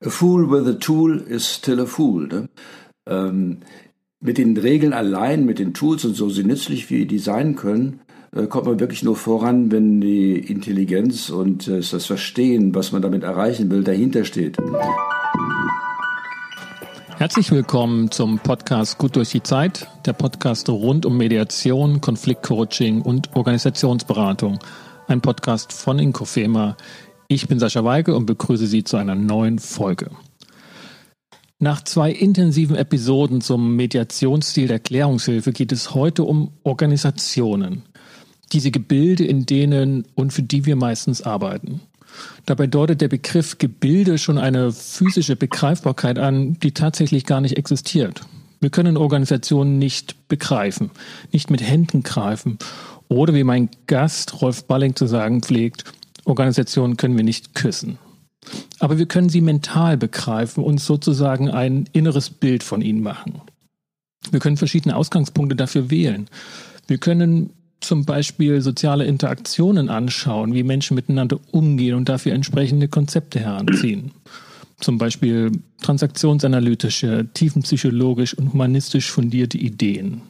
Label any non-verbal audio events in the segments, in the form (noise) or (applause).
A fool with a tool is still a fool. Ne? Ähm, mit den Regeln allein, mit den Tools und so, sie nützlich wie die sein können, äh, kommt man wirklich nur voran, wenn die Intelligenz und äh, das Verstehen, was man damit erreichen will, dahinter steht. Herzlich willkommen zum Podcast Gut durch die Zeit, der Podcast rund um Mediation, Konfliktcoaching und Organisationsberatung. Ein Podcast von Inkofema. Ich bin Sascha Weige und begrüße Sie zu einer neuen Folge. Nach zwei intensiven Episoden zum Mediationsstil der Klärungshilfe geht es heute um Organisationen. Diese Gebilde, in denen und für die wir meistens arbeiten. Dabei deutet der Begriff Gebilde schon eine physische Begreifbarkeit an, die tatsächlich gar nicht existiert. Wir können Organisationen nicht begreifen, nicht mit Händen greifen oder wie mein Gast Rolf Balling zu sagen pflegt, Organisationen können wir nicht küssen. Aber wir können sie mental begreifen und sozusagen ein inneres Bild von ihnen machen. Wir können verschiedene Ausgangspunkte dafür wählen. Wir können zum Beispiel soziale Interaktionen anschauen, wie Menschen miteinander umgehen und dafür entsprechende Konzepte heranziehen. Zum Beispiel transaktionsanalytische, tiefenpsychologisch und humanistisch fundierte Ideen.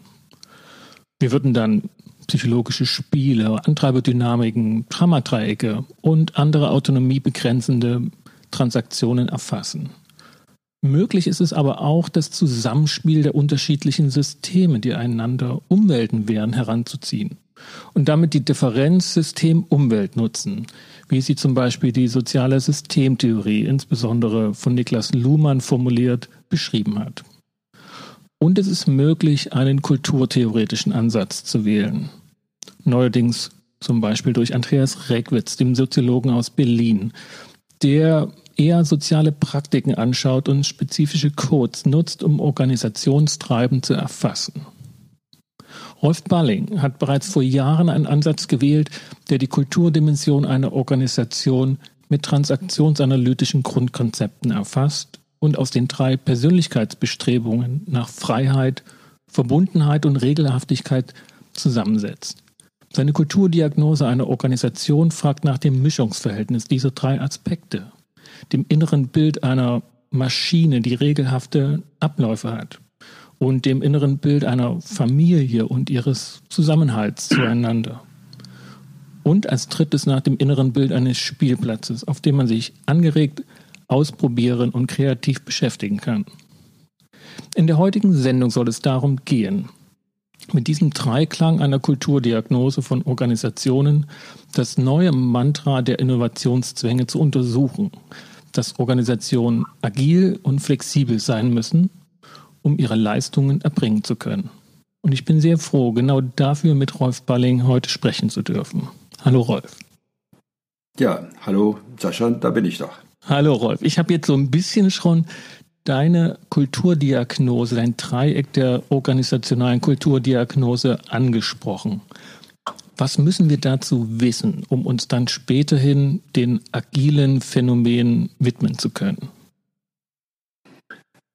Wir würden dann psychologische Spiele, Antreiberdynamiken, Dramadreiecke und andere autonomiebegrenzende Transaktionen erfassen. Möglich ist es aber auch, das Zusammenspiel der unterschiedlichen Systeme, die einander Umwelten wären, heranzuziehen und damit die Differenz System-Umwelt nutzen, wie sie zum Beispiel die soziale Systemtheorie, insbesondere von Niklas Luhmann formuliert, beschrieben hat. Und es ist möglich, einen kulturtheoretischen Ansatz zu wählen. Neuerdings zum Beispiel durch Andreas Reckwitz, dem Soziologen aus Berlin, der eher soziale Praktiken anschaut und spezifische Codes nutzt, um Organisationstreiben zu erfassen. Rolf Balling hat bereits vor Jahren einen Ansatz gewählt, der die Kulturdimension einer Organisation mit transaktionsanalytischen Grundkonzepten erfasst und aus den drei Persönlichkeitsbestrebungen nach Freiheit, Verbundenheit und Regelhaftigkeit zusammensetzt. Seine Kulturdiagnose einer Organisation fragt nach dem Mischungsverhältnis dieser drei Aspekte dem inneren Bild einer Maschine, die regelhafte Abläufe hat und dem inneren Bild einer Familie und ihres Zusammenhalts zueinander. Und als drittes nach dem inneren Bild eines Spielplatzes, auf dem man sich angeregt ausprobieren und kreativ beschäftigen kann. In der heutigen Sendung soll es darum gehen, mit diesem Dreiklang einer Kulturdiagnose von Organisationen das neue Mantra der Innovationszwänge zu untersuchen, dass Organisationen agil und flexibel sein müssen, um ihre Leistungen erbringen zu können. Und ich bin sehr froh, genau dafür mit Rolf Balling heute sprechen zu dürfen. Hallo Rolf. Ja, hallo Sascha, da bin ich doch. Hallo Rolf. Ich habe jetzt so ein bisschen schon deine Kulturdiagnose, dein Dreieck der organisationalen Kulturdiagnose angesprochen. Was müssen wir dazu wissen, um uns dann späterhin den agilen Phänomenen widmen zu können?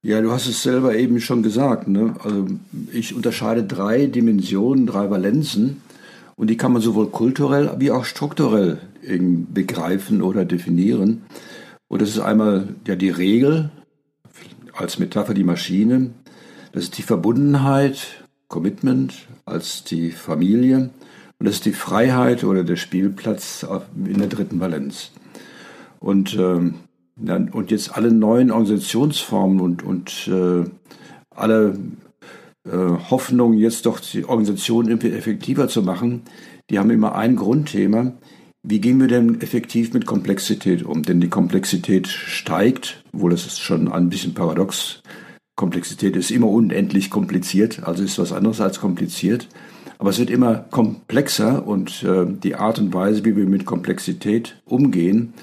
Ja, du hast es selber eben schon gesagt. Ne? Also ich unterscheide drei Dimensionen, drei Valenzen und die kann man sowohl kulturell wie auch strukturell begreifen oder definieren. Und das ist einmal ja die Regel als Metapher die Maschine, das ist die Verbundenheit, Commitment als die Familie und das ist die Freiheit oder der Spielplatz in der dritten Valenz. Und, ähm, und jetzt alle neuen Organisationsformen und, und äh, alle äh, Hoffnungen, jetzt doch die Organisation effektiver zu machen, die haben immer ein Grundthema. Wie gehen wir denn effektiv mit Komplexität um? Denn die Komplexität steigt, obwohl das ist schon ein bisschen paradox. Komplexität ist immer unendlich kompliziert, also ist was anderes als kompliziert. Aber es wird immer komplexer und äh, die Art und Weise, wie wir mit Komplexität umgehen,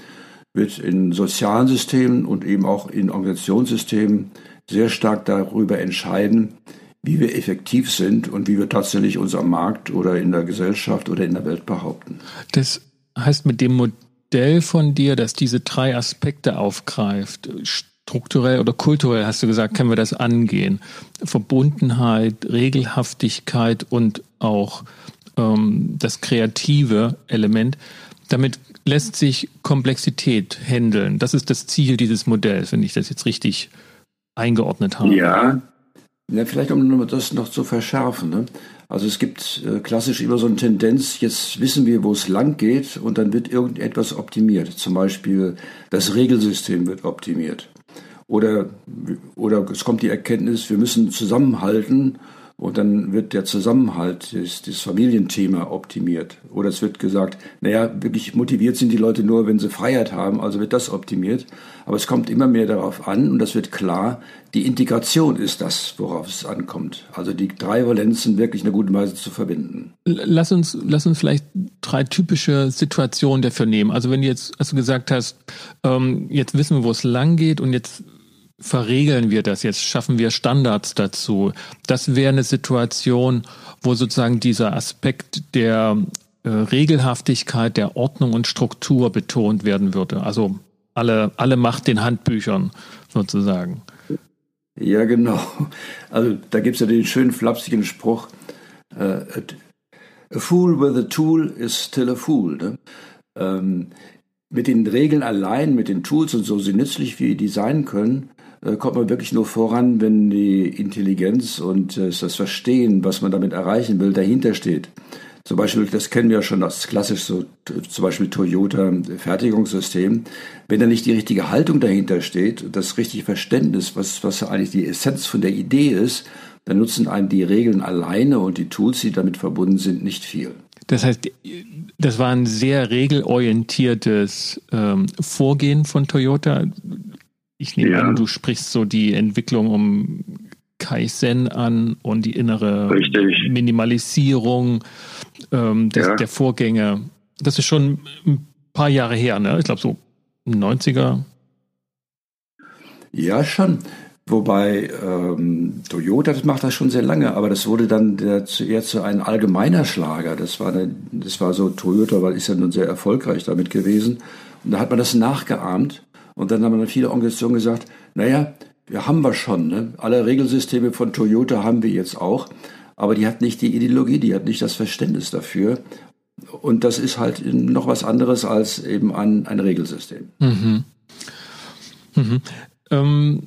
wird in sozialen Systemen und eben auch in Organisationssystemen sehr stark darüber entscheiden, wie wir effektiv sind und wie wir tatsächlich uns am Markt oder in der Gesellschaft oder in der Welt behaupten. Das heißt, mit dem Modell von dir, das diese drei Aspekte aufgreift, strukturell oder kulturell, hast du gesagt, können wir das angehen. Verbundenheit, Regelhaftigkeit und auch ähm, das kreative Element. damit lässt sich Komplexität handeln. Das ist das Ziel dieses Modells, wenn ich das jetzt richtig eingeordnet habe. Ja, ja vielleicht um das noch zu verschärfen. Ne? Also es gibt äh, klassisch immer so eine Tendenz, jetzt wissen wir, wo es lang geht und dann wird irgendetwas optimiert. Zum Beispiel das Regelsystem wird optimiert. Oder, oder es kommt die Erkenntnis, wir müssen zusammenhalten und dann wird der Zusammenhalt, das, das Familienthema optimiert. Oder es wird gesagt, naja, wirklich motiviert sind die Leute nur, wenn sie Freiheit haben, also wird das optimiert. Aber es kommt immer mehr darauf an, und das wird klar, die Integration ist das, worauf es ankommt. Also die drei Valenzen wirklich in einer guten Weise zu verbinden. Lass uns, lass uns vielleicht drei typische Situationen dafür nehmen. Also wenn du jetzt, als du gesagt hast, ähm, jetzt wissen wir, wo es lang geht und jetzt verregeln wir das jetzt, schaffen wir Standards dazu. Das wäre eine Situation, wo sozusagen dieser Aspekt der äh, Regelhaftigkeit, der Ordnung und Struktur betont werden würde. Also alle, alle Macht den Handbüchern sozusagen. Ja, genau. Also da gibt es ja den schönen flapsigen Spruch, uh, a fool with a tool is still a fool. Ne? Ähm, mit den Regeln allein, mit den Tools und so, so nützlich wie die sein können, äh, kommt man wirklich nur voran, wenn die Intelligenz und äh, das Verstehen, was man damit erreichen will, dahinter steht. Zum Beispiel, das kennen wir ja schon als klassisch so, zum Beispiel Toyota Fertigungssystem. Wenn da nicht die richtige Haltung dahinter steht, das richtige Verständnis, was, was eigentlich die Essenz von der Idee ist, dann nutzen einem die Regeln alleine und die Tools, die damit verbunden sind, nicht viel. Das heißt, das war ein sehr regelorientiertes ähm, Vorgehen von Toyota. Ich nehme ja. an, du sprichst so die Entwicklung um Kaizen an und die innere Richtig. Minimalisierung ähm, des, ja. der Vorgänge. Das ist schon ein paar Jahre her, ne? Ich glaube so 90er. Ja, schon. Wobei ähm, Toyota, das macht das schon sehr lange, aber das wurde dann der, eher zu einem allgemeiner Schlager. Das war, eine, das war so, Toyota weil ist ja nun sehr erfolgreich damit gewesen. Und da hat man das nachgeahmt und dann haben dann viele Organisationen gesagt, naja, wir haben wir schon. Ne? Alle Regelsysteme von Toyota haben wir jetzt auch. Aber die hat nicht die Ideologie, die hat nicht das Verständnis dafür. Und das ist halt noch was anderes als eben ein, ein Regelsystem. Mhm. Mhm. Ähm,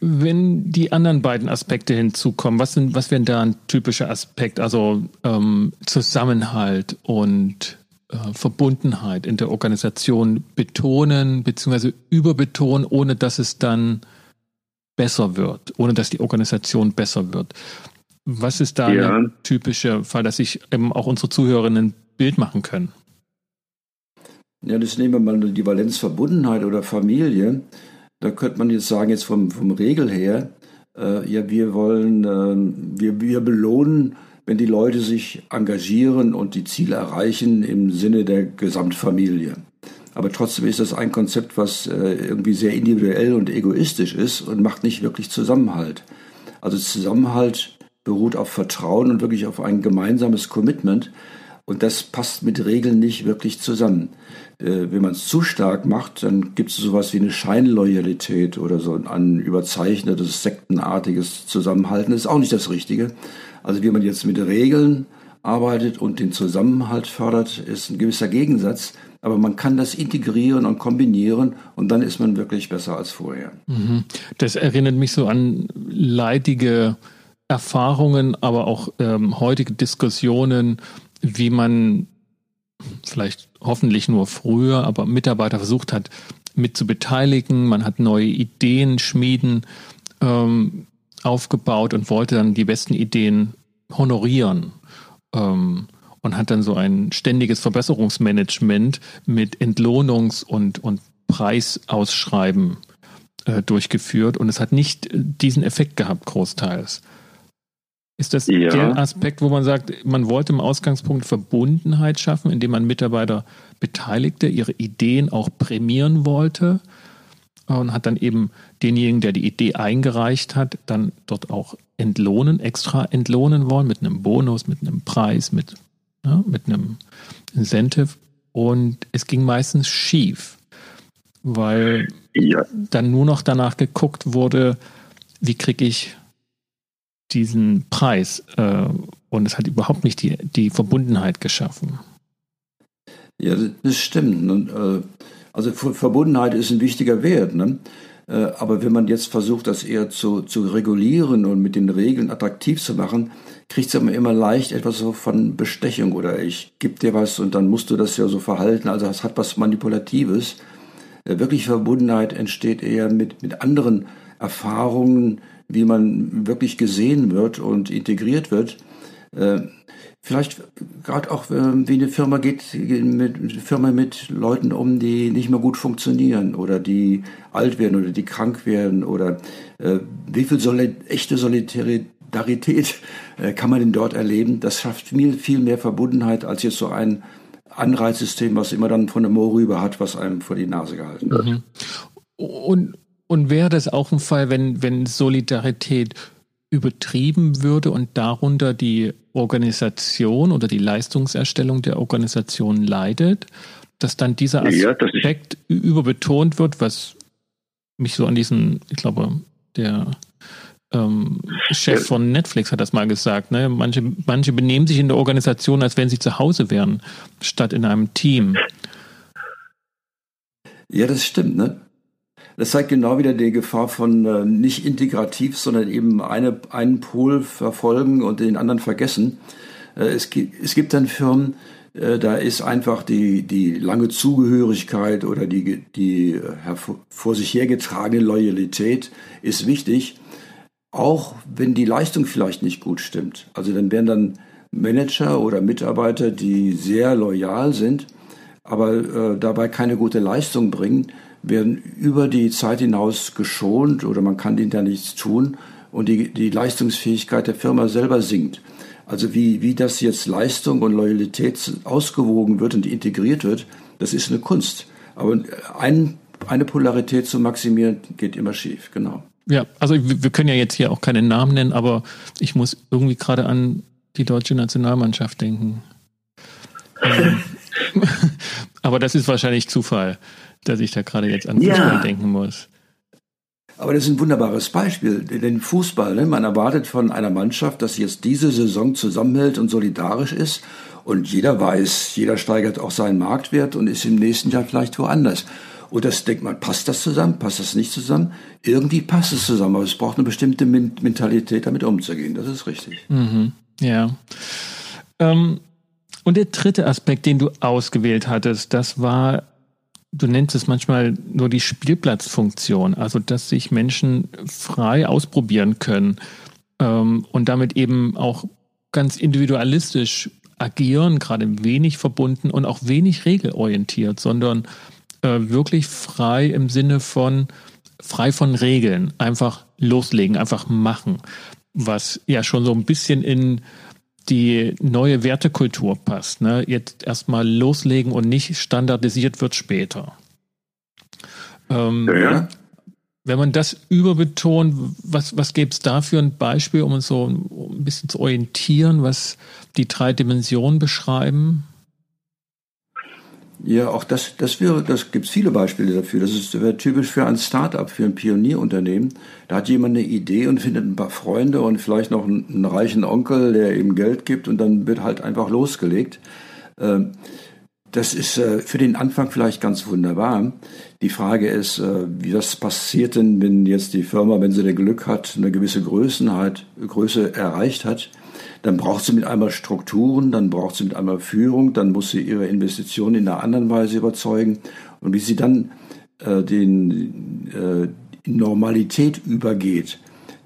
wenn die anderen beiden Aspekte hinzukommen, was, sind, was wären da ein typischer Aspekt? Also ähm, Zusammenhalt und äh, Verbundenheit in der Organisation betonen bzw. überbetonen, ohne dass es dann besser wird, ohne dass die Organisation besser wird. Was ist da ja. ein typischer Fall, dass sich eben auch unsere Zuhörerinnen ein Bild machen können? Ja, das nehmen wir mal die Valenz Verbundenheit oder Familie. Da könnte man jetzt sagen, jetzt vom, vom Regel her, äh, ja, wir wollen, äh, wir, wir belohnen wenn die Leute sich engagieren und die Ziele erreichen im Sinne der Gesamtfamilie. Aber trotzdem ist das ein Konzept, was äh, irgendwie sehr individuell und egoistisch ist und macht nicht wirklich Zusammenhalt. Also Zusammenhalt beruht auf Vertrauen und wirklich auf ein gemeinsames Commitment. Und das passt mit Regeln nicht wirklich zusammen. Äh, wenn man es zu stark macht, dann gibt es sowas wie eine Scheinloyalität oder so ein überzeichnetes, sektenartiges Zusammenhalten. Das ist auch nicht das Richtige. Also wie man jetzt mit Regeln arbeitet und den Zusammenhalt fördert, ist ein gewisser Gegensatz. Aber man kann das integrieren und kombinieren und dann ist man wirklich besser als vorher. Mhm. Das erinnert mich so an leidige Erfahrungen, aber auch ähm, heutige Diskussionen, wie man vielleicht hoffentlich nur früher, aber Mitarbeiter versucht hat, mit zu beteiligen. Man hat neue Ideen schmieden. Ähm, aufgebaut und wollte dann die besten Ideen honorieren. Ähm, und hat dann so ein ständiges Verbesserungsmanagement mit Entlohnungs- und, und Preisausschreiben äh, durchgeführt. Und es hat nicht diesen Effekt gehabt, großteils. Ist das ja. der Aspekt, wo man sagt, man wollte im Ausgangspunkt Verbundenheit schaffen, indem man Mitarbeiter beteiligte, ihre Ideen auch prämieren wollte? Und hat dann eben denjenigen, der die Idee eingereicht hat, dann dort auch entlohnen, extra entlohnen wollen mit einem Bonus, mit einem Preis, mit, ja, mit einem Incentive. Und es ging meistens schief, weil ja. dann nur noch danach geguckt wurde, wie kriege ich diesen Preis. Äh, und es hat überhaupt nicht die, die Verbundenheit geschaffen. Ja, das stimmt. Ne? Also Verbundenheit ist ein wichtiger Wert. Ne? Äh, aber wenn man jetzt versucht, das eher zu, zu regulieren und mit den Regeln attraktiv zu machen, kriegt es immer leicht etwas so von Bestechung oder ich gebe dir was und dann musst du das ja so verhalten. Also es hat was Manipulatives. Äh, wirklich Verbundenheit entsteht eher mit, mit anderen Erfahrungen, wie man wirklich gesehen wird und integriert wird. Äh, vielleicht gerade auch, wie eine Firma geht, mit Firma mit Leuten um, die nicht mehr gut funktionieren oder die alt werden oder die krank werden oder äh, wie viel Soli echte Solidarität (laughs) äh, kann man denn dort erleben? Das schafft viel, viel mehr Verbundenheit als jetzt so ein Anreizsystem, was immer dann von der Moor rüber hat, was einem vor die Nase gehalten wird. Mhm. Und, und wäre das auch ein Fall, wenn, wenn Solidarität übertrieben würde und darunter die Organisation oder die Leistungserstellung der Organisation leidet, dass dann dieser Aspekt ja, überbetont wird, was mich so an diesen, ich glaube, der ähm, Chef ja. von Netflix hat das mal gesagt, ne? Manche, manche benehmen sich in der Organisation, als wenn sie zu Hause wären, statt in einem Team. Ja, das stimmt, ne? Das zeigt genau wieder die Gefahr von äh, nicht integrativ, sondern eben eine, einen Pol verfolgen und den anderen vergessen. Äh, es, gibt, es gibt dann Firmen, äh, da ist einfach die, die lange Zugehörigkeit oder die, die äh, vor sich hergetragene Loyalität ist wichtig, auch wenn die Leistung vielleicht nicht gut stimmt. Also dann werden dann Manager oder Mitarbeiter, die sehr loyal sind, aber äh, dabei keine gute Leistung bringen, werden über die Zeit hinaus geschont oder man kann ihnen da nichts tun und die, die Leistungsfähigkeit der Firma selber sinkt. Also wie, wie das jetzt Leistung und Loyalität ausgewogen wird und integriert wird, das ist eine Kunst. Aber ein, eine Polarität zu maximieren, geht immer schief, genau. Ja, also wir können ja jetzt hier auch keine Namen nennen, aber ich muss irgendwie gerade an die deutsche Nationalmannschaft denken. (laughs) Ähm, (laughs) aber das ist wahrscheinlich Zufall dass ich da gerade jetzt an Fußball ja. denken muss. Aber das ist ein wunderbares Beispiel. Denn Fußball, ne, man erwartet von einer Mannschaft, dass sie jetzt diese Saison zusammenhält und solidarisch ist. Und jeder weiß, jeder steigert auch seinen Marktwert und ist im nächsten Jahr vielleicht woanders. Und das denkt man, passt das zusammen, passt das nicht zusammen? Irgendwie passt es zusammen, aber es braucht eine bestimmte Mentalität, damit umzugehen. Das ist richtig. Mhm. Ja. Ähm, und der dritte Aspekt, den du ausgewählt hattest, das war du nennst es manchmal nur die Spielplatzfunktion, also dass sich Menschen frei ausprobieren können ähm, und damit eben auch ganz individualistisch agieren, gerade wenig verbunden und auch wenig regelorientiert, sondern äh, wirklich frei im Sinne von frei von Regeln, einfach loslegen, einfach machen, was ja schon so ein bisschen in die neue Wertekultur passt. Ne? Jetzt erstmal loslegen und nicht standardisiert wird später. Ähm, ja. Wenn man das überbetont, was, was gäbe es da für ein Beispiel, um uns so ein bisschen zu orientieren, was die drei Dimensionen beschreiben? Ja, auch das, das wäre, das gibt es viele Beispiele dafür. Das ist wäre typisch für ein Start-up, für ein Pionierunternehmen. Da hat jemand eine Idee und findet ein paar Freunde und vielleicht noch einen, einen reichen Onkel, der ihm Geld gibt und dann wird halt einfach losgelegt. Ähm, das ist äh, für den Anfang vielleicht ganz wunderbar. Die Frage ist, äh, wie das passiert denn, wenn jetzt die Firma, wenn sie der Glück hat, eine gewisse Größe erreicht hat, dann braucht sie mit einmal Strukturen, dann braucht sie mit einmal Führung, dann muss sie ihre Investitionen in einer anderen Weise überzeugen. Und wie sie dann äh, den, äh, Normalität übergeht,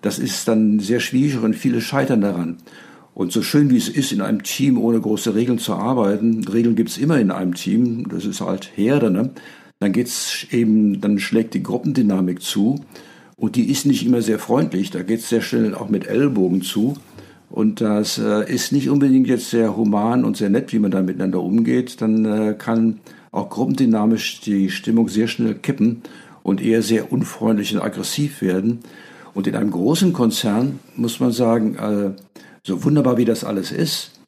das ist dann sehr schwierig und viele scheitern daran. Und so schön wie es ist, in einem Team ohne große Regeln zu arbeiten, Regeln gibt es immer in einem Team, das ist halt Herde, ne? dann geht's eben, dann schlägt die Gruppendynamik zu und die ist nicht immer sehr freundlich, da geht es sehr schnell auch mit Ellbogen zu. Und das äh, ist nicht unbedingt jetzt sehr human und sehr nett, wie man da miteinander umgeht. Dann äh, kann auch gruppendynamisch die Stimmung sehr schnell kippen und eher sehr unfreundlich und aggressiv werden. Und in einem großen Konzern muss man sagen, äh, so wunderbar wie das alles ist,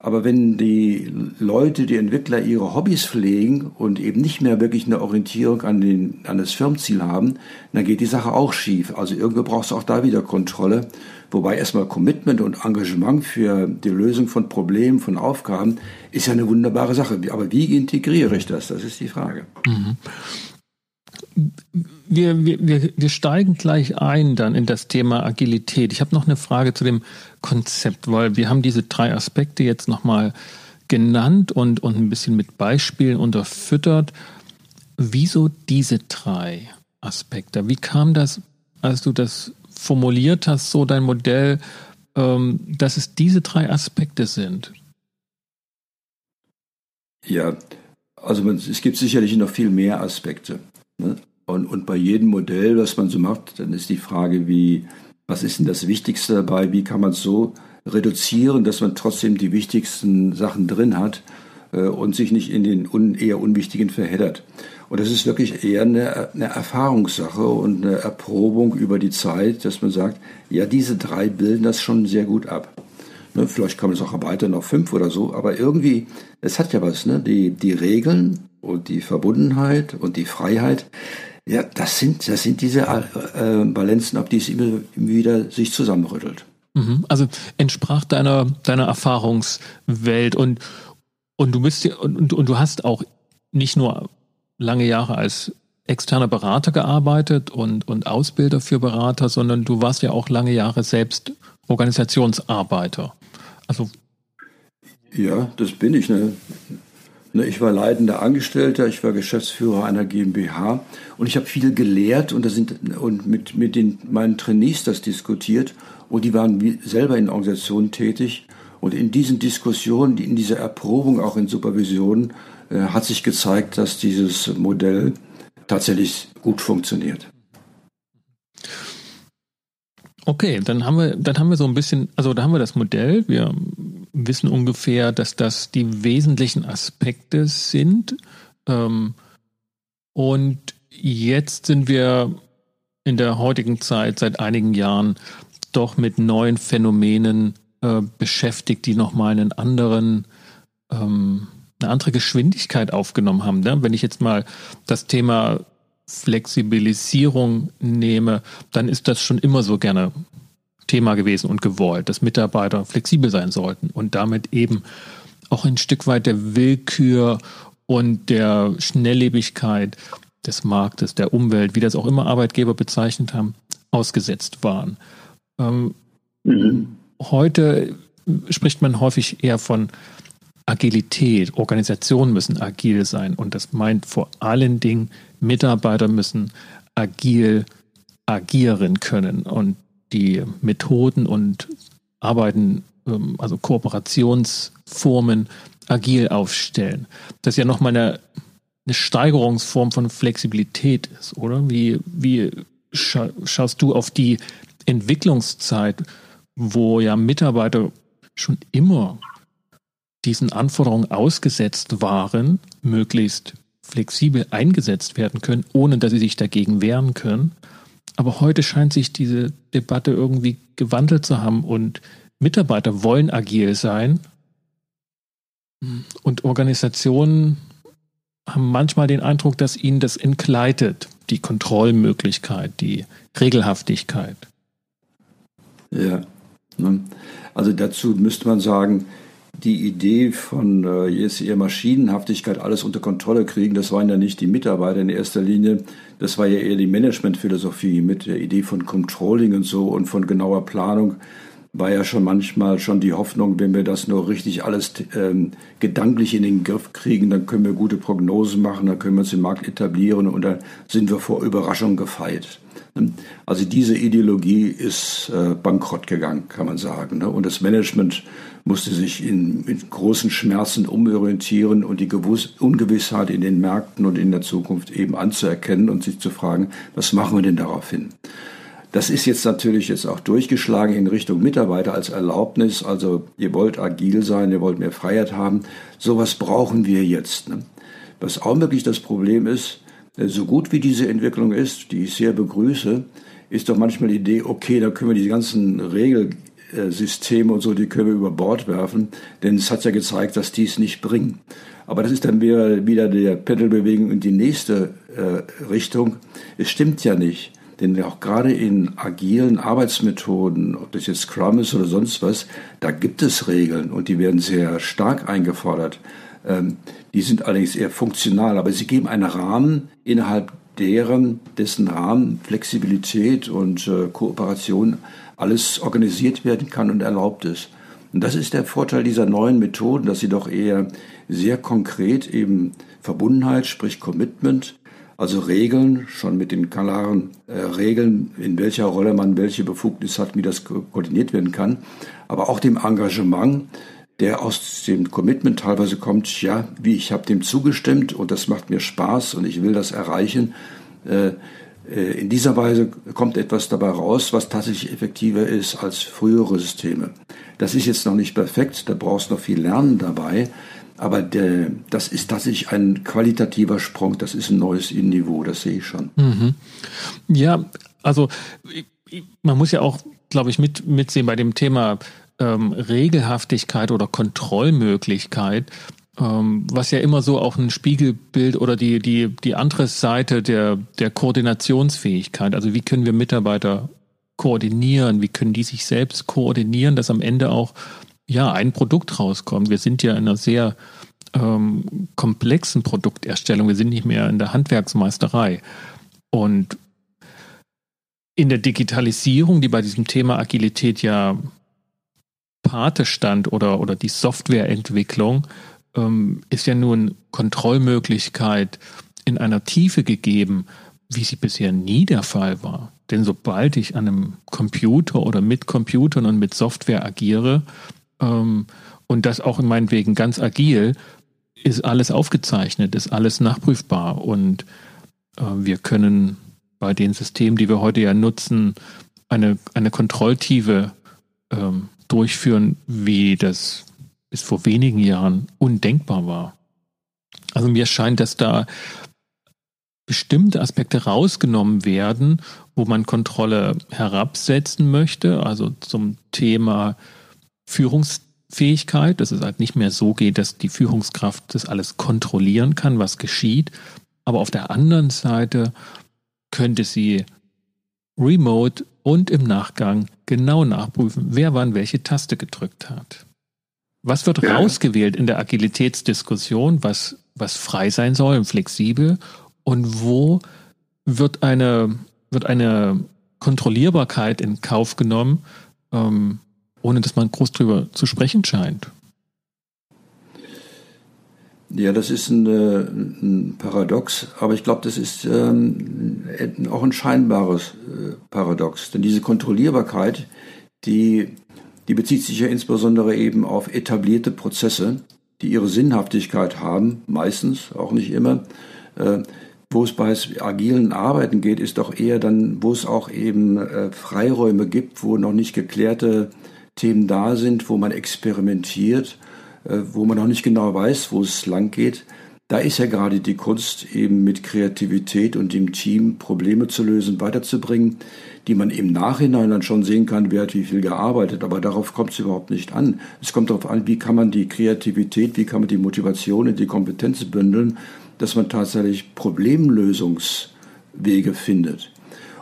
Aber wenn die Leute, die Entwickler ihre Hobbys pflegen und eben nicht mehr wirklich eine Orientierung an, den, an das Firmenziel haben, dann geht die Sache auch schief. Also irgendwo brauchst du auch da wieder Kontrolle. Wobei erstmal Commitment und Engagement für die Lösung von Problemen, von Aufgaben ist ja eine wunderbare Sache. Aber wie integriere ich das? Das ist die Frage. Mhm wir, wir, wir steigen gleich ein dann in das Thema Agilität. Ich habe noch eine Frage zu dem Konzept, weil wir haben diese drei Aspekte jetzt nochmal genannt und, und ein bisschen mit Beispielen unterfüttert. Wieso diese drei Aspekte? Wie kam das, als du das formuliert hast, so dein Modell, ähm, dass es diese drei Aspekte sind? Ja, also man, es gibt sicherlich noch viel mehr Aspekte. Ne? Und, und bei jedem Modell, was man so macht, dann ist die Frage, wie, was ist denn das Wichtigste dabei? Wie kann man es so reduzieren, dass man trotzdem die wichtigsten Sachen drin hat äh, und sich nicht in den un, eher unwichtigen verheddert? Und das ist wirklich eher eine, eine Erfahrungssache und eine Erprobung über die Zeit, dass man sagt, ja, diese drei bilden das schon sehr gut ab. Ne, vielleicht man es auch erweitern auf fünf oder so, aber irgendwie, es hat ja was, ne? Die, die Regeln und die Verbundenheit und die Freiheit, ja, das sind, das sind diese äh, Balenzen, ab die es immer wieder sich zusammenrüttelt. Mhm. Also entsprach deiner, deiner Erfahrungswelt und, und du bist und, und du hast auch nicht nur lange Jahre als externer Berater gearbeitet und, und Ausbilder für Berater, sondern du warst ja auch lange Jahre selbst Organisationsarbeiter. Also ja, das bin ich. Ne? Ne, ich war leitender Angestellter, ich war Geschäftsführer einer GmbH und ich habe viel gelehrt und, das sind, und mit, mit den, meinen Trainees das diskutiert und die waren selber in Organisationen tätig. Und in diesen Diskussionen, in dieser Erprobung, auch in Supervision, äh, hat sich gezeigt, dass dieses Modell tatsächlich gut funktioniert. Okay, dann haben wir, dann haben wir so ein bisschen, also da haben wir das Modell. Wir wissen ungefähr, dass das die wesentlichen Aspekte sind. Ähm, und jetzt sind wir in der heutigen Zeit seit einigen Jahren doch mit neuen Phänomenen äh, beschäftigt, die nochmal einen anderen, ähm, eine andere Geschwindigkeit aufgenommen haben. Ne? Wenn ich jetzt mal das Thema Flexibilisierung nehme, dann ist das schon immer so gerne Thema gewesen und gewollt, dass Mitarbeiter flexibel sein sollten und damit eben auch ein Stück weit der Willkür und der Schnelllebigkeit des Marktes, der Umwelt, wie das auch immer Arbeitgeber bezeichnet haben, ausgesetzt waren. Ähm, mhm. Heute spricht man häufig eher von Agilität. Organisationen müssen agil sein und das meint vor allen Dingen, Mitarbeiter müssen agil agieren können und die Methoden und Arbeiten, ähm, also Kooperationsformen agil aufstellen. Das ist ja nochmal eine, eine Steigerungsform von Flexibilität ist, oder? Wie, wie scha schaust du auf die Entwicklungszeit, wo ja Mitarbeiter schon immer diesen Anforderungen ausgesetzt waren, möglichst flexibel eingesetzt werden können, ohne dass sie sich dagegen wehren können. Aber heute scheint sich diese Debatte irgendwie gewandelt zu haben und Mitarbeiter wollen agil sein und Organisationen haben manchmal den Eindruck, dass ihnen das entgleitet, die Kontrollmöglichkeit, die Regelhaftigkeit. Ja, ne? also dazu müsste man sagen, die Idee von äh, jetzt eher Maschinenhaftigkeit alles unter Kontrolle kriegen, das waren ja nicht die Mitarbeiter in erster Linie, das war ja eher die Managementphilosophie mit der Idee von Controlling und so und von genauer Planung war ja schon manchmal schon die Hoffnung, wenn wir das nur richtig alles ähm, gedanklich in den Griff kriegen, dann können wir gute Prognosen machen, dann können wir uns im Markt etablieren und dann sind wir vor Überraschung gefeit. Also diese Ideologie ist äh, bankrott gegangen, kann man sagen. Ne? Und das Management musste sich in, mit großen Schmerzen umorientieren und die Gewuss Ungewissheit in den Märkten und in der Zukunft eben anzuerkennen und sich zu fragen, was machen wir denn daraufhin? Das ist jetzt natürlich jetzt auch durchgeschlagen in Richtung Mitarbeiter als Erlaubnis. Also ihr wollt agil sein, ihr wollt mehr Freiheit haben. Sowas brauchen wir jetzt. Ne? Was auch wirklich das Problem ist, äh, so gut wie diese Entwicklung ist, die ich sehr begrüße, ist doch manchmal die Idee, okay, da können wir die ganzen Regeln Systeme und so, die können wir über Bord werfen, denn es hat ja gezeigt, dass die es nicht bringen. Aber das ist dann wieder, wieder der Pendelbewegung in die nächste äh, Richtung. Es stimmt ja nicht. Denn auch gerade in agilen Arbeitsmethoden, ob das jetzt Scrum ist oder sonst was, da gibt es Regeln und die werden sehr stark eingefordert. Ähm, die sind allerdings eher funktional, aber sie geben einen Rahmen, innerhalb deren, dessen Rahmen Flexibilität und äh, Kooperation alles organisiert werden kann und erlaubt ist. Und das ist der Vorteil dieser neuen Methoden, dass sie doch eher sehr konkret eben Verbundenheit, sprich Commitment, also Regeln, schon mit den klaren äh, Regeln, in welcher Rolle man welche Befugnis hat, wie das koordiniert werden kann, aber auch dem Engagement, der aus dem Commitment teilweise kommt, ja, wie ich habe dem zugestimmt und das macht mir Spaß und ich will das erreichen. Äh, äh, in dieser Weise kommt etwas dabei raus, was tatsächlich effektiver ist als frühere Systeme. Das ist jetzt noch nicht perfekt, da brauchst du noch viel Lernen dabei, aber der, das ist tatsächlich ein qualitativer Sprung, das ist ein neues Niveau, das sehe ich schon. Mhm. Ja, also man muss ja auch, glaube ich, mit, mitsehen bei dem Thema ähm, Regelhaftigkeit oder Kontrollmöglichkeit, ähm, was ja immer so auch ein Spiegelbild oder die, die, die andere Seite der, der Koordinationsfähigkeit, also wie können wir Mitarbeiter koordinieren, wie können die sich selbst koordinieren, dass am Ende auch ja ein Produkt rauskommt. Wir sind ja in einer sehr ähm, komplexen Produkterstellung, wir sind nicht mehr in der Handwerksmeisterei. Und in der Digitalisierung, die bei diesem Thema Agilität ja Pate stand oder, oder die Softwareentwicklung, ähm, ist ja nun Kontrollmöglichkeit in einer Tiefe gegeben, wie sie bisher nie der Fall war. Denn sobald ich an einem Computer oder mit Computern und mit Software agiere, ähm, und das auch in meinen Wegen ganz agil, ist alles aufgezeichnet, ist alles nachprüfbar und äh, wir können bei den Systemen, die wir heute ja nutzen, eine, eine Kontrolltiefe ähm, durchführen, wie das bis vor wenigen Jahren undenkbar war. Also mir scheint, dass da bestimmte Aspekte rausgenommen werden, wo man Kontrolle herabsetzen möchte, also zum Thema Führungsfähigkeit, dass es halt nicht mehr so geht, dass die Führungskraft das alles kontrollieren kann, was geschieht. Aber auf der anderen Seite könnte sie remote und im Nachgang genau nachprüfen, wer wann welche Taste gedrückt hat. Was wird ja. rausgewählt in der Agilitätsdiskussion, was, was frei sein soll und flexibel? Und wo wird eine, wird eine Kontrollierbarkeit in Kauf genommen, ähm, ohne dass man groß drüber zu sprechen scheint? Ja, das ist ein, äh, ein Paradox, aber ich glaube, das ist ähm, auch ein scheinbares äh, Paradox. Denn diese Kontrollierbarkeit, die die bezieht sich ja insbesondere eben auf etablierte Prozesse, die ihre Sinnhaftigkeit haben, meistens, auch nicht immer. Äh, wo es bei agilen Arbeiten geht, ist doch eher dann, wo es auch eben äh, Freiräume gibt, wo noch nicht geklärte Themen da sind, wo man experimentiert, äh, wo man noch nicht genau weiß, wo es lang geht. Da ist ja gerade die Kunst, eben mit Kreativität und dem Team Probleme zu lösen, weiterzubringen, die man im Nachhinein dann schon sehen kann, wer hat wie viel gearbeitet. Aber darauf kommt es überhaupt nicht an. Es kommt darauf an, wie kann man die Kreativität, wie kann man die Motivation und die Kompetenz bündeln, dass man tatsächlich Problemlösungswege findet.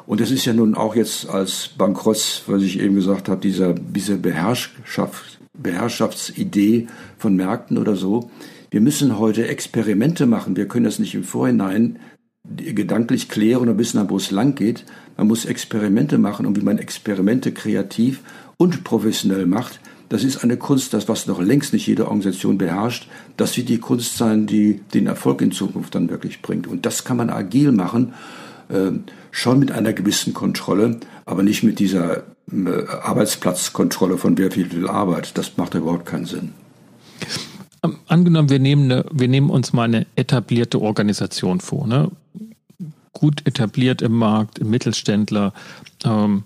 Und das ist ja nun auch jetzt als Bankrott, was ich eben gesagt habe, dieser, diese Beherrschaft, Beherrschaftsidee von Märkten oder so, wir müssen heute Experimente machen. Wir können das nicht im Vorhinein gedanklich klären und wissen, wo es lang geht. Man muss Experimente machen und wie man Experimente kreativ und professionell macht, das ist eine Kunst, das was noch längst nicht jede Organisation beherrscht. Das wird die Kunst sein, die den Erfolg in Zukunft dann wirklich bringt. Und das kann man agil machen, schon mit einer gewissen Kontrolle, aber nicht mit dieser äh, Arbeitsplatzkontrolle von wer viel, viel Arbeit. Das macht überhaupt keinen Sinn. Ähm, angenommen, wir nehmen, eine, wir nehmen uns mal eine etablierte Organisation vor, ne? gut etabliert im Markt, im Mittelständler. Ähm,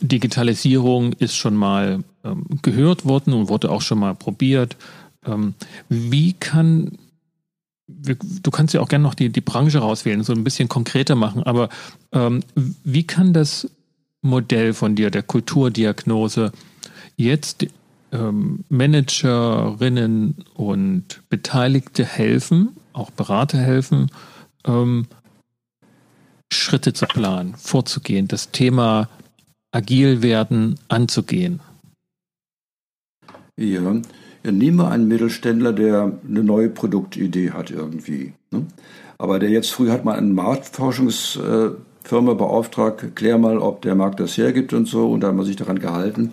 Digitalisierung ist schon mal ähm, gehört worden und wurde auch schon mal probiert. Ähm, wie kann, du kannst ja auch gerne noch die, die Branche rauswählen, so ein bisschen konkreter machen, aber ähm, wie kann das Modell von dir, der Kulturdiagnose, jetzt ähm, Managerinnen und Beteiligte helfen, auch Berater helfen, ähm, Schritte zu planen, vorzugehen, das Thema agil werden anzugehen. Ja, nehmen wir einen Mittelständler, der eine neue Produktidee hat irgendwie. Ne? Aber der jetzt früh hat mal eine Marktforschungsfirma beauftragt, klär mal, ob der Markt das hergibt und so, und da hat man sich daran gehalten.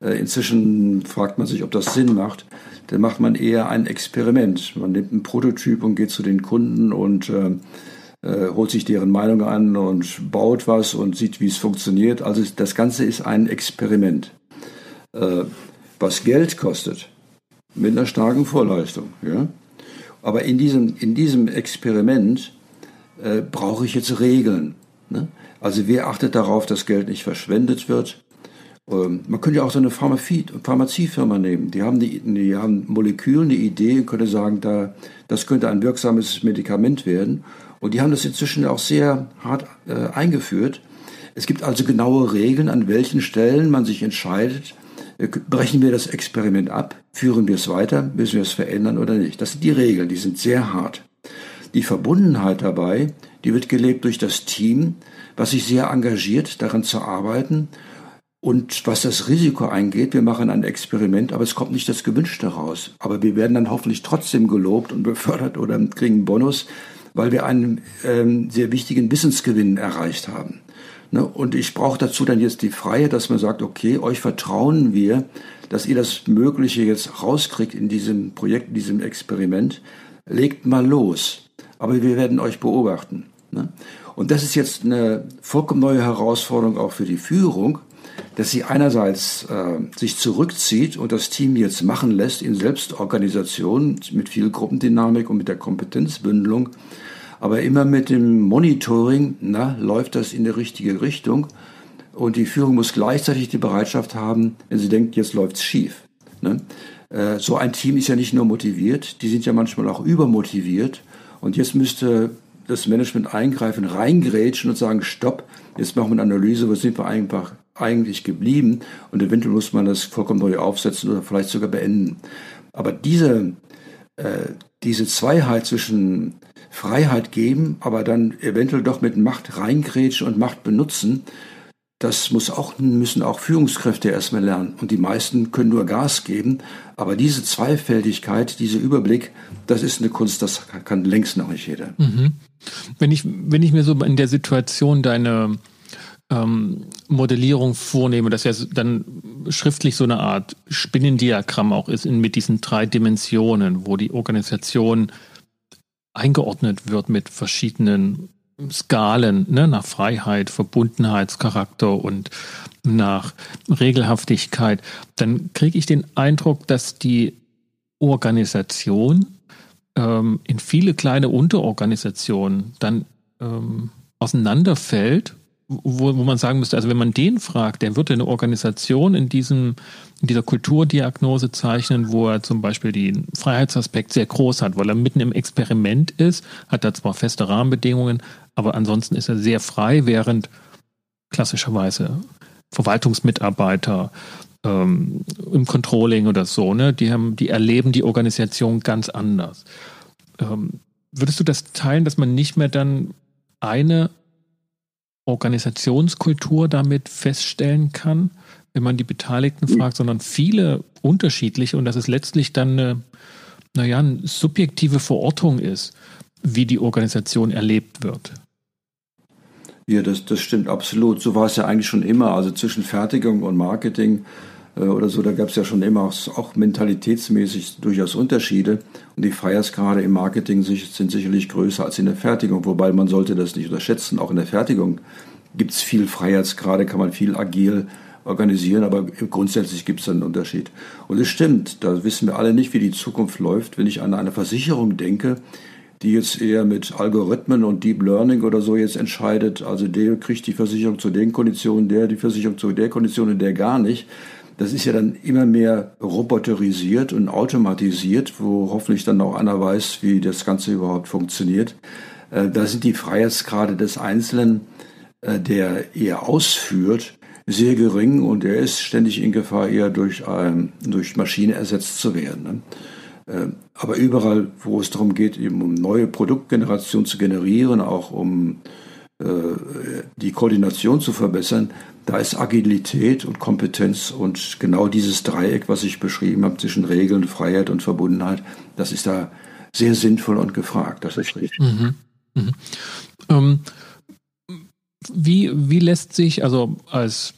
Äh, inzwischen fragt man sich, ob das Sinn macht. Dann macht man eher ein Experiment. Man nimmt einen Prototyp und geht zu den Kunden und äh, äh, holt sich deren Meinung an und baut was und sieht, wie es funktioniert. Also das Ganze ist ein Experiment, äh, was Geld kostet, mit einer starken Vorleistung. Ja? Aber in diesem, in diesem Experiment äh, brauche ich jetzt Regeln. Ne? Also wer achtet darauf, dass Geld nicht verschwendet wird? Ähm, man könnte ja auch so eine Pharmazie, Pharmaziefirma nehmen. Die haben, die, die haben Moleküle, eine Idee und könnte sagen, da, das könnte ein wirksames Medikament werden. Und die haben das inzwischen auch sehr hart äh, eingeführt. Es gibt also genaue Regeln, an welchen Stellen man sich entscheidet, brechen wir das Experiment ab, führen wir es weiter, müssen wir es verändern oder nicht. Das sind die Regeln, die sind sehr hart. Die Verbundenheit dabei, die wird gelebt durch das Team, was sich sehr engagiert, daran zu arbeiten und was das Risiko eingeht, wir machen ein Experiment, aber es kommt nicht das Gewünschte raus. Aber wir werden dann hoffentlich trotzdem gelobt und befördert oder kriegen einen Bonus, weil wir einen ähm, sehr wichtigen Wissensgewinn erreicht haben. Ne? Und ich brauche dazu dann jetzt die Freiheit, dass man sagt, okay, euch vertrauen wir, dass ihr das Mögliche jetzt rauskriegt in diesem Projekt, in diesem Experiment. Legt mal los. Aber wir werden euch beobachten. Ne? Und das ist jetzt eine vollkommen neue Herausforderung auch für die Führung, dass sie einerseits äh, sich zurückzieht und das Team jetzt machen lässt in Selbstorganisation mit viel Gruppendynamik und mit der Kompetenzbündelung, aber immer mit dem Monitoring, na, läuft das in die richtige Richtung? Und die Führung muss gleichzeitig die Bereitschaft haben, wenn sie denkt, jetzt läuft's schief. Ne? Äh, so ein Team ist ja nicht nur motiviert, die sind ja manchmal auch übermotiviert. Und jetzt müsste das Management eingreifen, reingrätschen und sagen, stopp, jetzt machen wir eine Analyse, wo sind wir einfach eigentlich geblieben und eventuell muss man das vollkommen neu aufsetzen oder vielleicht sogar beenden. Aber diese, äh, diese Zweiheit zwischen Freiheit geben, aber dann eventuell doch mit Macht reingrätschen und Macht benutzen, das muss auch, müssen auch Führungskräfte erstmal lernen. Und die meisten können nur Gas geben. Aber diese Zweifältigkeit, dieser Überblick, das ist eine Kunst, das kann längst noch nicht jeder. Mhm. Wenn ich, wenn ich mir so in der Situation deine ähm, Modellierung vornehme, dass ja dann schriftlich so eine Art Spinnendiagramm auch ist in, mit diesen drei Dimensionen, wo die Organisation eingeordnet wird mit verschiedenen Skalen, ne, nach Freiheit, Verbundenheitscharakter und nach Regelhaftigkeit, dann kriege ich den Eindruck, dass die Organisation ähm, in viele kleine Unterorganisationen dann ähm, auseinanderfällt wo, wo man sagen müsste, also wenn man den fragt, der würde eine Organisation in diesem, in dieser Kulturdiagnose zeichnen, wo er zum Beispiel den Freiheitsaspekt sehr groß hat, weil er mitten im Experiment ist, hat da zwar feste Rahmenbedingungen, aber ansonsten ist er sehr frei, während klassischerweise Verwaltungsmitarbeiter ähm, im Controlling oder so, ne, die haben, die erleben die Organisation ganz anders. Ähm, würdest du das teilen, dass man nicht mehr dann eine Organisationskultur damit feststellen kann, wenn man die Beteiligten mhm. fragt, sondern viele unterschiedliche und dass es letztlich dann eine, naja, eine subjektive Verortung ist, wie die Organisation erlebt wird. Ja, das, das stimmt absolut. So war es ja eigentlich schon immer. Also zwischen Fertigung und Marketing oder so, da gab es ja schon immer auch, mentalitätsmäßig durchaus Unterschiede. Und die Feiersgrade im Marketing sind sicherlich größer als in der Fertigung, wobei man sollte das nicht unterschätzen. Auch in der Fertigung gibt es viel Freiheitsgrade, kann man viel agil organisieren, aber grundsätzlich gibt es einen Unterschied. Und es stimmt, da wissen wir alle nicht, wie die Zukunft läuft. Wenn ich an eine Versicherung denke, die jetzt eher mit Algorithmen und Deep Learning oder so jetzt entscheidet, also der kriegt die Versicherung zu den Konditionen, der die Versicherung zu der Kondition und der gar nicht, das ist ja dann immer mehr roboterisiert und automatisiert, wo hoffentlich dann auch einer weiß, wie das Ganze überhaupt funktioniert. Äh, da sind die Freiheitsgrade des Einzelnen, äh, der eher ausführt, sehr gering und er ist ständig in Gefahr, eher durch, ein, durch Maschine ersetzt zu werden. Ne? Äh, aber überall, wo es darum geht, eben um neue Produktgenerationen zu generieren, auch um die Koordination zu verbessern, da ist Agilität und Kompetenz und genau dieses Dreieck, was ich beschrieben habe zwischen Regeln, Freiheit und Verbundenheit, das ist da sehr sinnvoll und gefragt. Das ist richtig. Mhm. Mhm. Ähm, wie, wie lässt sich also als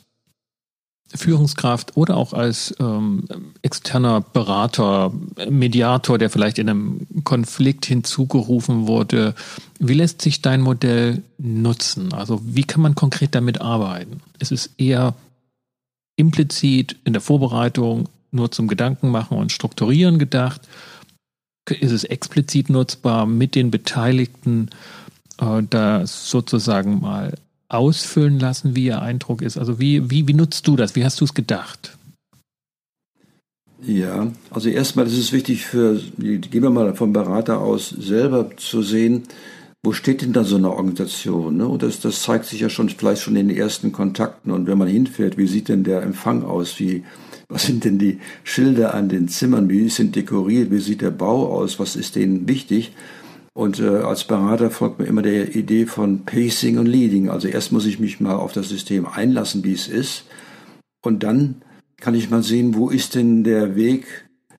Führungskraft oder auch als ähm, externer Berater, Mediator, der vielleicht in einem Konflikt hinzugerufen wurde, wie lässt sich dein Modell nutzen? Also wie kann man konkret damit arbeiten? Ist es eher implizit in der Vorbereitung nur zum Gedanken machen und strukturieren gedacht? Ist es explizit nutzbar mit den Beteiligten, äh, da sozusagen mal ausfüllen lassen, wie Ihr Eindruck ist? Also wie, wie, wie nutzt du das? Wie hast du es gedacht? Ja, also erstmal ist es wichtig für, gehen wir mal vom Berater aus, selber zu sehen, wo steht denn da so eine Organisation? Ne? Und das, das zeigt sich ja schon vielleicht schon in den ersten Kontakten. Und wenn man hinfährt, wie sieht denn der Empfang aus? Wie, was sind denn die Schilder an den Zimmern? Wie sind dekoriert? Wie sieht der Bau aus? Was ist denen wichtig? Und äh, als Berater folgt mir immer der Idee von Pacing und Leading. Also erst muss ich mich mal auf das System einlassen, wie es ist. Und dann kann ich mal sehen, wo ist denn der Weg,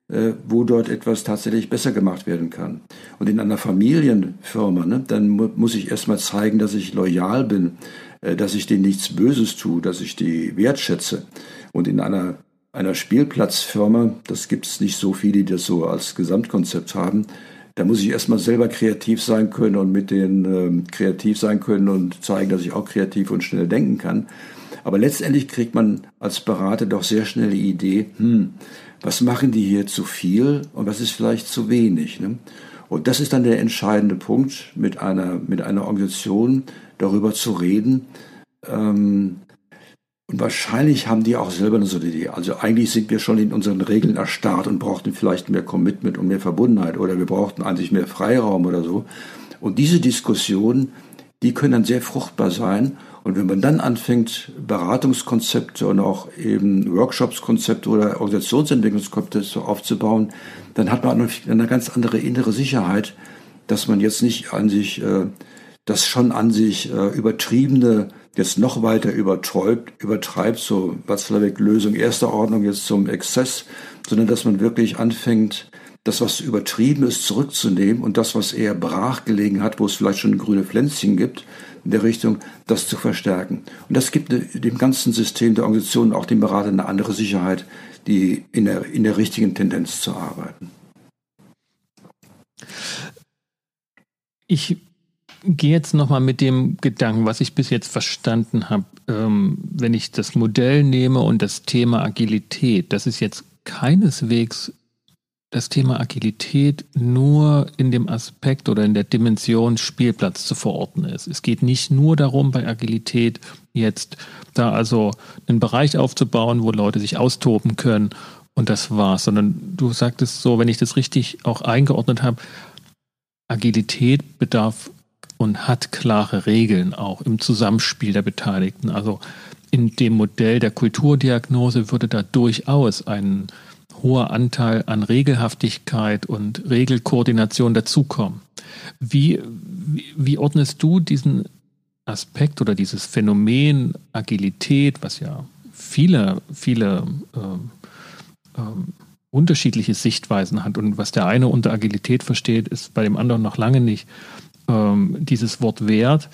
äh, wo dort etwas tatsächlich besser gemacht werden kann. Und in einer Familienfirma, ne, dann mu muss ich erst mal zeigen, dass ich loyal bin, äh, dass ich denen nichts Böses tue, dass ich die wertschätze. Und in einer einer Spielplatzfirma, das gibt es nicht so viele, die das so als Gesamtkonzept haben, da muss ich erstmal selber kreativ sein können und mit denen ähm, kreativ sein können und zeigen, dass ich auch kreativ und schnell denken kann. Aber letztendlich kriegt man als Berater doch sehr schnell die Idee, hm, was machen die hier zu viel und was ist vielleicht zu wenig. Ne? Und das ist dann der entscheidende Punkt, mit einer, mit einer Organisation darüber zu reden, ähm, und wahrscheinlich haben die auch selber eine so Idee. Also eigentlich sind wir schon in unseren Regeln erstarrt und brauchten vielleicht mehr Commitment und mehr Verbundenheit oder wir brauchten eigentlich mehr Freiraum oder so. Und diese Diskussionen, die können dann sehr fruchtbar sein. Und wenn man dann anfängt, Beratungskonzepte und auch eben Workshopskonzepte oder Organisationsentwicklungskonzepte aufzubauen, dann hat man eine ganz andere innere Sicherheit, dass man jetzt nicht an sich, äh, das schon an sich äh, übertriebene jetzt noch weiter übertreibt, übertreibt so Watzlawick Lösung erster Ordnung jetzt zum Exzess, sondern dass man wirklich anfängt, das, was übertrieben ist, zurückzunehmen und das, was eher brach gelegen hat, wo es vielleicht schon grüne Pflänzchen gibt, in der Richtung, das zu verstärken. Und das gibt dem ganzen System der Organisation, auch dem Berater, eine andere Sicherheit, die in der, in der richtigen Tendenz zu arbeiten. Ich gehe jetzt nochmal mit dem Gedanken, was ich bis jetzt verstanden habe, ähm, wenn ich das Modell nehme und das Thema Agilität, das ist jetzt keineswegs das Thema Agilität nur in dem Aspekt oder in der Dimension Spielplatz zu verorten ist. Es geht nicht nur darum, bei Agilität jetzt da also einen Bereich aufzubauen, wo Leute sich austoben können und das war's, sondern du sagtest so, wenn ich das richtig auch eingeordnet habe, Agilität bedarf und hat klare Regeln auch im Zusammenspiel der Beteiligten. Also in dem Modell der Kulturdiagnose würde da durchaus ein hoher Anteil an Regelhaftigkeit und Regelkoordination dazukommen. Wie, wie, ordnest du diesen Aspekt oder dieses Phänomen Agilität, was ja viele, viele ähm, ähm, unterschiedliche Sichtweisen hat und was der eine unter Agilität versteht, ist bei dem anderen noch lange nicht ähm, dieses Wort Wert.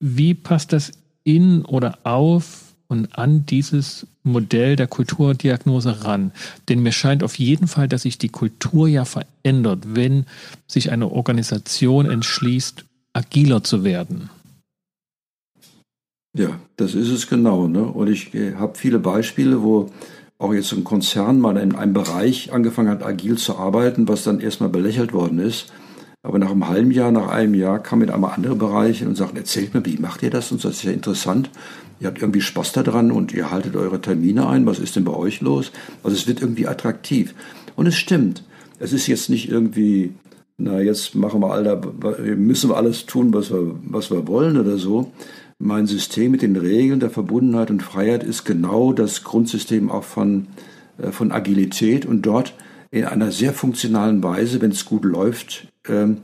Wie passt das in oder auf und an dieses Modell der Kulturdiagnose ran? Denn mir scheint auf jeden Fall, dass sich die Kultur ja verändert, wenn sich eine Organisation entschließt, agiler zu werden. Ja, das ist es genau. Ne? Und ich äh, habe viele Beispiele, wo auch jetzt ein Konzern mal in einem Bereich angefangen hat, agil zu arbeiten, was dann erstmal belächelt worden ist. Aber nach einem halben Jahr, nach einem Jahr kam mit einmal andere Bereiche und sagten, erzählt mir, wie macht ihr das? Und das ist ja interessant. Ihr habt irgendwie Spaß daran und ihr haltet eure Termine ein. Was ist denn bei euch los? Also es wird irgendwie attraktiv. Und es stimmt. Es ist jetzt nicht irgendwie, na, jetzt machen wir alle, müssen wir alles tun, was wir, was wir wollen oder so. mein System mit den Regeln der Verbundenheit und Freiheit ist genau das Grundsystem auch von, äh, von Agilität und dort in einer sehr funktionalen Weise, wenn es gut läuft, ähm,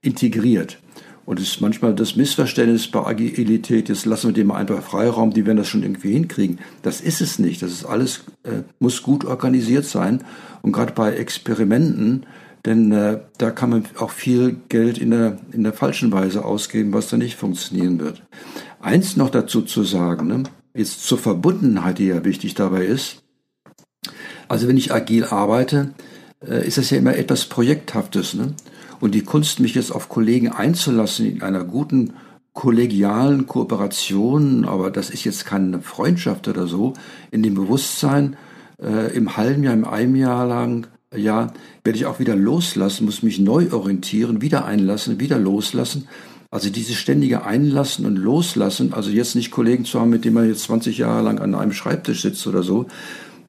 integriert. Und es ist manchmal das Missverständnis bei Agilität, jetzt lassen wir dem einfach Freiraum, die werden das schon irgendwie hinkriegen. Das ist es nicht. Das ist alles, äh, muss gut organisiert sein. Und gerade bei Experimenten, denn äh, da kann man auch viel Geld in der, in der falschen Weise ausgeben, was da nicht funktionieren wird. Eins noch dazu zu sagen, ne? jetzt zur Verbundenheit, die ja wichtig dabei ist. Also wenn ich agil arbeite, äh, ist das ja immer etwas Projekthaftes. Ne? Und die Kunst, mich jetzt auf Kollegen einzulassen in einer guten kollegialen Kooperation, aber das ist jetzt keine Freundschaft oder so, in dem Bewusstsein, äh, im halben Jahr, im einem Jahr lang, ja, werde ich auch wieder loslassen, muss mich neu orientieren, wieder einlassen, wieder loslassen. Also dieses ständige Einlassen und Loslassen, also jetzt nicht Kollegen zu haben, mit denen man jetzt 20 Jahre lang an einem Schreibtisch sitzt oder so,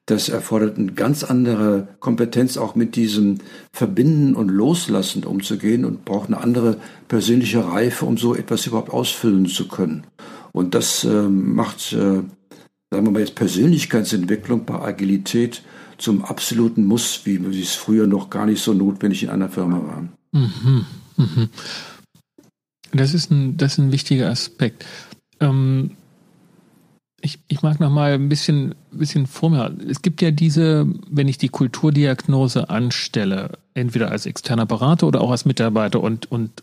das erfordert eine ganz andere Kompetenz, auch mit diesem Verbinden und Loslassen umzugehen und braucht eine andere persönliche Reife, um so etwas überhaupt ausfüllen zu können. Und das äh, macht, äh, sagen wir mal jetzt Persönlichkeitsentwicklung bei Agilität zum absoluten Muss, wie es früher noch gar nicht so notwendig in einer Firma war. Mhm, mhm. Das ist ein, das ist ein wichtiger Aspekt. Ähm, ich, ich mag noch mal ein bisschen, bisschen vor mir. Es gibt ja diese, wenn ich die Kulturdiagnose anstelle, entweder als externer Berater oder auch als Mitarbeiter und, und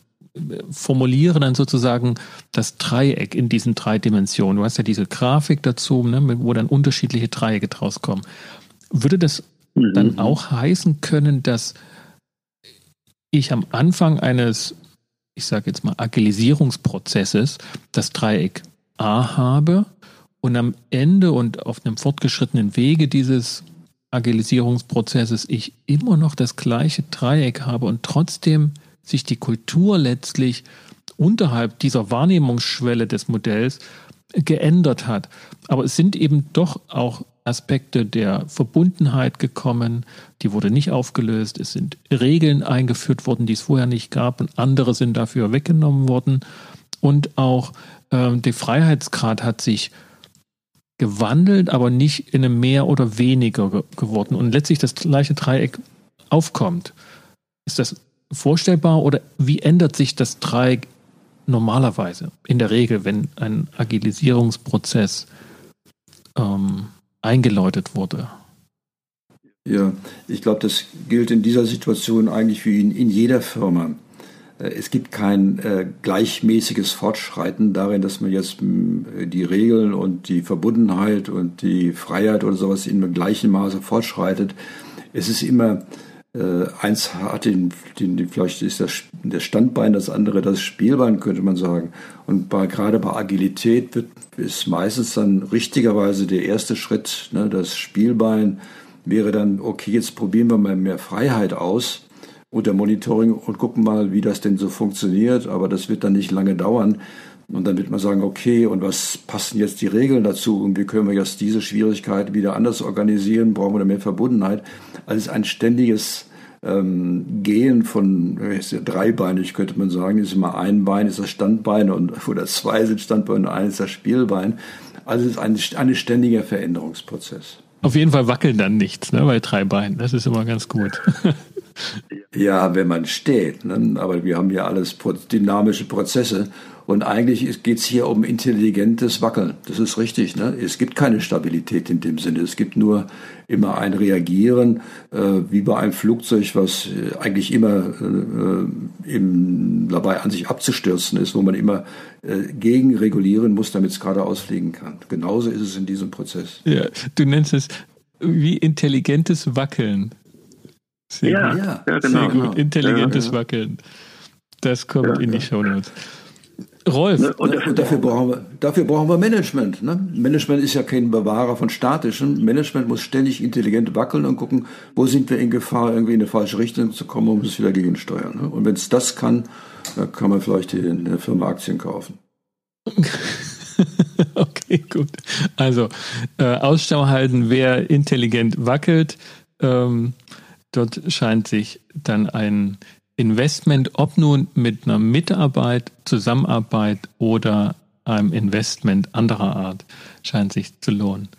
formuliere dann sozusagen das Dreieck in diesen drei Dimensionen. Du hast ja diese Grafik dazu, ne, wo dann unterschiedliche Dreiecke draus kommen. Würde das mhm. dann auch heißen können, dass ich am Anfang eines, ich sage jetzt mal, Agilisierungsprozesses das Dreieck A habe und am Ende und auf einem fortgeschrittenen Wege dieses Agilisierungsprozesses ich immer noch das gleiche Dreieck habe und trotzdem sich die Kultur letztlich unterhalb dieser Wahrnehmungsschwelle des Modells geändert hat. Aber es sind eben doch auch Aspekte der Verbundenheit gekommen, die wurde nicht aufgelöst. Es sind Regeln eingeführt worden, die es vorher nicht gab und andere sind dafür weggenommen worden. Und auch äh, der Freiheitsgrad hat sich gewandelt, aber nicht in einem mehr oder weniger ge geworden und letztlich das gleiche Dreieck aufkommt. Ist das vorstellbar oder wie ändert sich das Dreieck normalerweise, in der Regel, wenn ein Agilisierungsprozess ähm, eingeläutet wurde? Ja, ich glaube, das gilt in dieser Situation eigentlich wie in, in jeder Firma. Äh, es gibt kein äh, gleichmäßiges Fortschreiten darin, dass man jetzt äh, die Regeln und die Verbundenheit und die Freiheit oder sowas in gleichem Maße fortschreitet. Es ist immer äh, eins hat den, den, vielleicht ist das, das Standbein, das andere das Spielbein, könnte man sagen. Und bei, gerade bei Agilität wird, ist meistens dann richtigerweise der erste Schritt, ne, das Spielbein wäre dann, okay, jetzt probieren wir mal mehr Freiheit aus unter Monitoring und gucken mal, wie das denn so funktioniert. Aber das wird dann nicht lange dauern. Und dann wird man sagen, okay, und was passen jetzt die Regeln dazu? Und wie können wir jetzt diese Schwierigkeit wieder anders organisieren? Brauchen wir da mehr Verbundenheit? Also es ist ein ständiges ähm, Gehen von ist ja dreibeinig, könnte man sagen. Ist immer ein Bein ist das Standbein und (laughs) oder zwei sind Standbeine und eines das Spielbein. Also es ist ein, ein ständiger Veränderungsprozess. Auf jeden Fall wackeln dann nichts, ne, bei drei Beinen. Das ist immer ganz gut. (laughs) Ja, wenn man steht. Ne? Aber wir haben ja alles dynamische Prozesse. Und eigentlich geht es hier um intelligentes Wackeln. Das ist richtig. Ne? Es gibt keine Stabilität in dem Sinne. Es gibt nur immer ein Reagieren, äh, wie bei einem Flugzeug, was äh, eigentlich immer äh, im, dabei an sich abzustürzen ist, wo man immer äh, gegenregulieren muss, damit es geradeaus fliegen kann. Genauso ist es in diesem Prozess. Ja, du nennst es wie intelligentes Wackeln. Sehr ja, gut. Ja, ja, genau. Sehr gut. Genau. Intelligentes ja, Wackeln. Das kommt in die Show Notes. Rolf. Ne, und, und, dafür, brauchen wir, dafür brauchen wir Management. Ne? Management ist ja kein Bewahrer von Statischen. Management muss ständig intelligent wackeln und gucken, wo sind wir in Gefahr, irgendwie in eine falsche Richtung zu kommen, um es wieder gegensteuern. Ne? Und wenn es das kann, dann kann man vielleicht in der Firma Aktien kaufen. (laughs) okay, gut. Also äh, Ausschau halten, wer intelligent wackelt. Ähm, Dort scheint sich dann ein Investment, ob nun mit einer Mitarbeit, Zusammenarbeit oder einem Investment anderer Art scheint sich zu lohnen.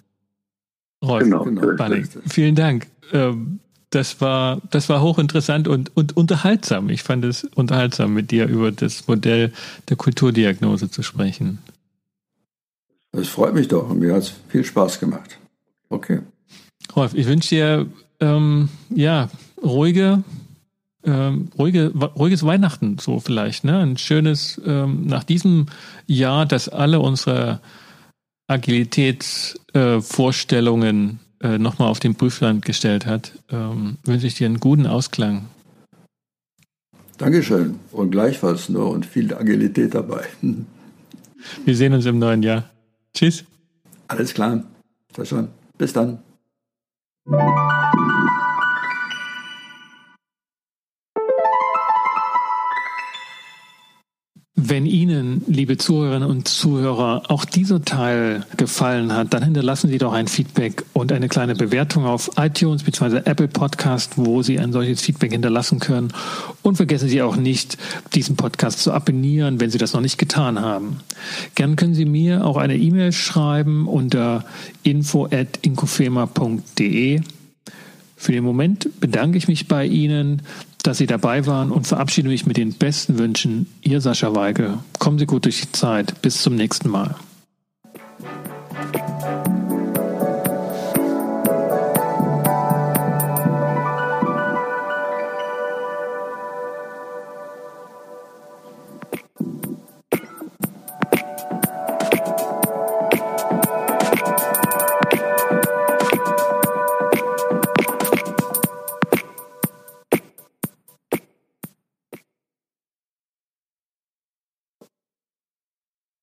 Rolf, genau, Banning, vielen Dank. Ähm, das war, das war hochinteressant und, und unterhaltsam. Ich fand es unterhaltsam, mit dir über das Modell der Kulturdiagnose zu sprechen. Das freut mich doch. Mir hat es viel Spaß gemacht. Okay. Rolf, ich wünsche dir ähm, ja ruhige, ähm, ruhige, ruhiges Weihnachten so vielleicht, ne? Ein schönes ähm, nach diesem Jahr, dass alle unsere Agilitätsvorstellungen äh, äh, nochmal auf den Prüfstand gestellt hat, ähm, wünsche ich dir einen guten Ausklang. Dankeschön und gleichfalls nur und viel Agilität dabei. (laughs) Wir sehen uns im neuen Jahr. Tschüss. Alles klar. Verstanden. Bis dann. Wenn Ihnen, liebe Zuhörerinnen und Zuhörer, auch dieser Teil gefallen hat, dann hinterlassen Sie doch ein Feedback und eine kleine Bewertung auf iTunes bzw. Apple Podcast, wo Sie ein solches Feedback hinterlassen können. Und vergessen Sie auch nicht, diesen Podcast zu abonnieren, wenn Sie das noch nicht getan haben. Gern können Sie mir auch eine E-Mail schreiben unter info@inkofema.de. Für den Moment bedanke ich mich bei Ihnen dass Sie dabei waren und verabschiede mich mit den besten Wünschen. Ihr Sascha Weige. Kommen Sie gut durch die Zeit. Bis zum nächsten Mal.